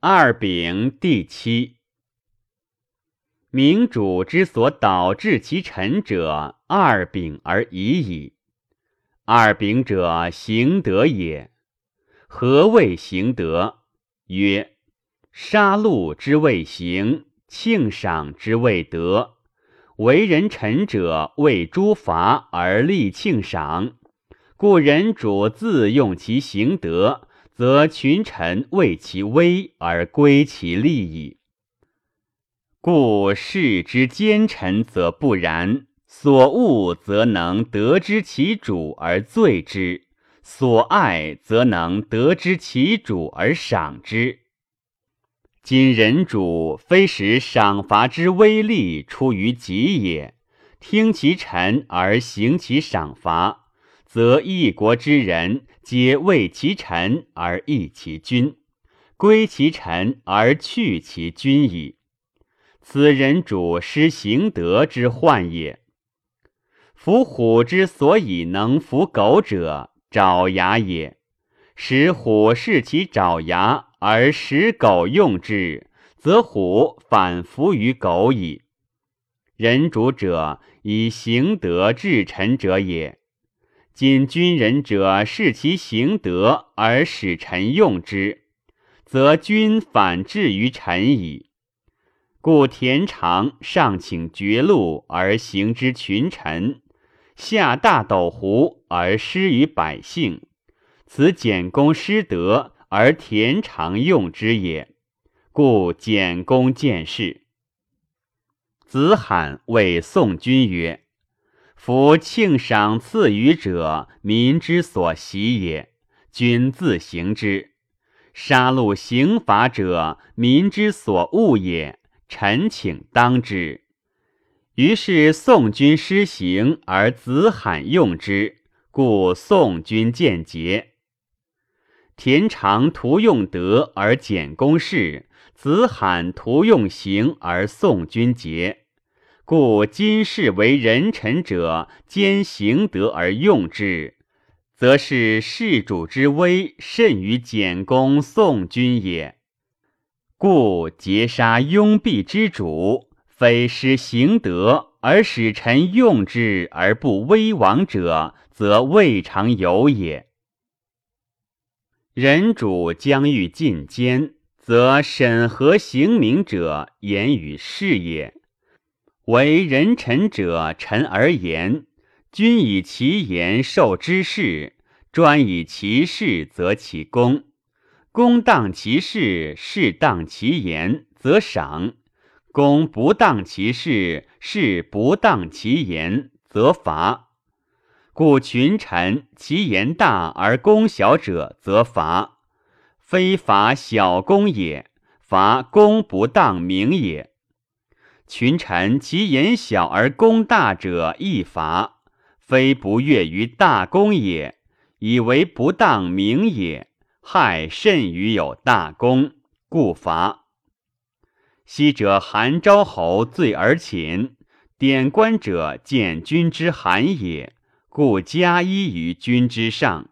二丙第七。明主之所导致其臣者，二丙而已矣。二丙者，行德也。何谓行德？曰：杀戮之谓行，庆赏之谓德。为人臣者，为诸罚而立庆赏，故人主自用其行德，则群臣为其威而归其利矣。故事之奸臣则不然，所恶则能得知其主而罪之，所爱则能得知其主而赏之。今人主非使赏罚之威力出于己也，听其臣而行其赏罚，则一国之人皆为其臣而义其君，归其臣而去其君矣。此人主失行德之患也。夫虎之所以能服狗者，爪牙也。使虎视其爪牙而使狗用之，则虎反服于狗矣。人主者，以行德治臣者也。今君人者视其行德而使臣用之，则君反治于臣矣。故田常上请绝禄而行之群臣，下大斗湖而施于百姓，此简公失德而田常用之也。故简公见事。子罕谓宋君曰：“夫庆赏赐予者，民之所喜也，君自行之；杀戮刑罚者，民之所恶也。”臣请当之。于是宋君施行，而子罕用之，故宋君见节。田常图用德而简公事，子罕图用刑而宋君节。故今世为人臣者，兼行德而用之，则是世主之威甚于简公、宋君也。故劫杀拥蔽之主，非施行德而使臣用之而不危亡者，则未尝有也。人主将欲进奸，则审核行名者言与事也。为人臣者，臣而言，君以其言受之事，专以其事则其功。公当其事，事当其言，则赏；公不当其事，事不当其言，则罚。故群臣其言大而功小者，则罚；非罚小功也，罚功不当名也。群臣其言小而功大者，亦罚；非不悦于大功也，以为不当名也。害甚于有大功，故罚。昔者韩昭侯罪而寝，典官者见君之寒也，故加衣于君之上。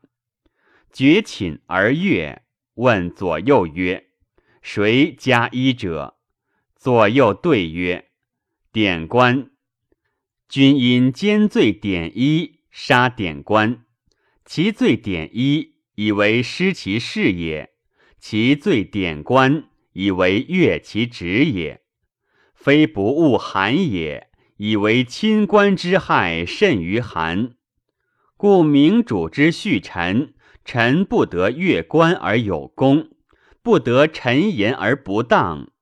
绝寝而悦，问左右曰：“谁加衣者？”左右对曰：“典官。”君因奸罪典衣，杀典官，其罪典衣。以为失其事也，其罪典官，以为越其职也，非不恶寒也，以为亲官之害甚于寒。故明主之恤臣，臣不得越官而有功，不得臣言而不当。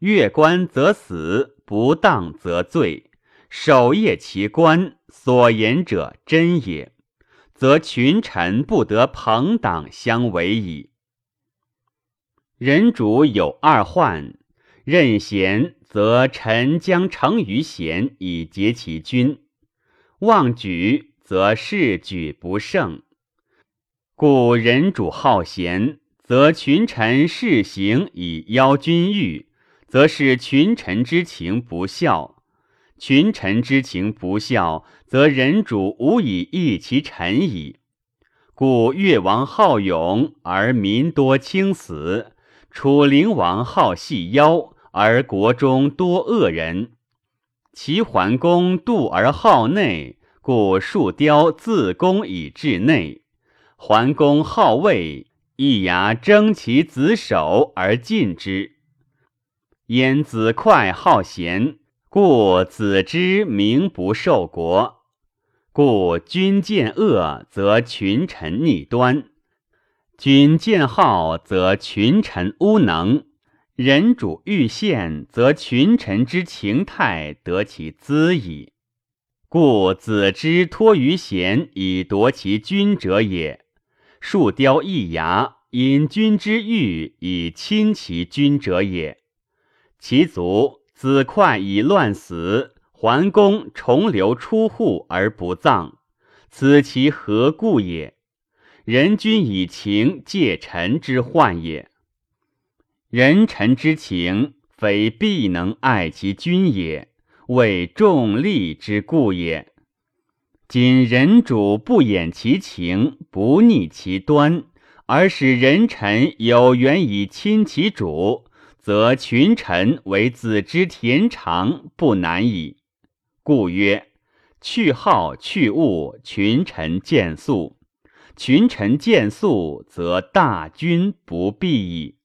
越官则死，不当则罪。守业其官，所言者真也。则群臣不得朋党相为矣。人主有二患：任贤，则臣将成于贤以结其君；忘举，则事举不胜。故人主好贤，则群臣事行以邀君欲，则是群臣之情不孝。群臣之情不孝，则人主无以益其臣矣。故越王好勇而民多轻死，楚灵王好细腰，而国中多恶人。齐桓公妒而好内，故树雕自宫以治内。桓公好位，一牙争其子首而进之。焉子快好贤，故子之名不受国。故君见恶，则群臣逆端；君见好，则群臣污能。人主欲献，则群臣之情态得其资矣。故子之托于贤以夺其君者也。树雕易牙，因君之欲以亲其君者也。其族子快以乱死，桓公重流出户而不葬，此其何故也？人君以情借臣之患也。人臣之情，非必能爱其君也，为重利之故也。今人主不掩其情，不逆其端，而使人臣有缘以亲其主，则群臣为子之田常，不难矣。故曰：去好去恶，群臣见素；群臣见素，则大君不必矣。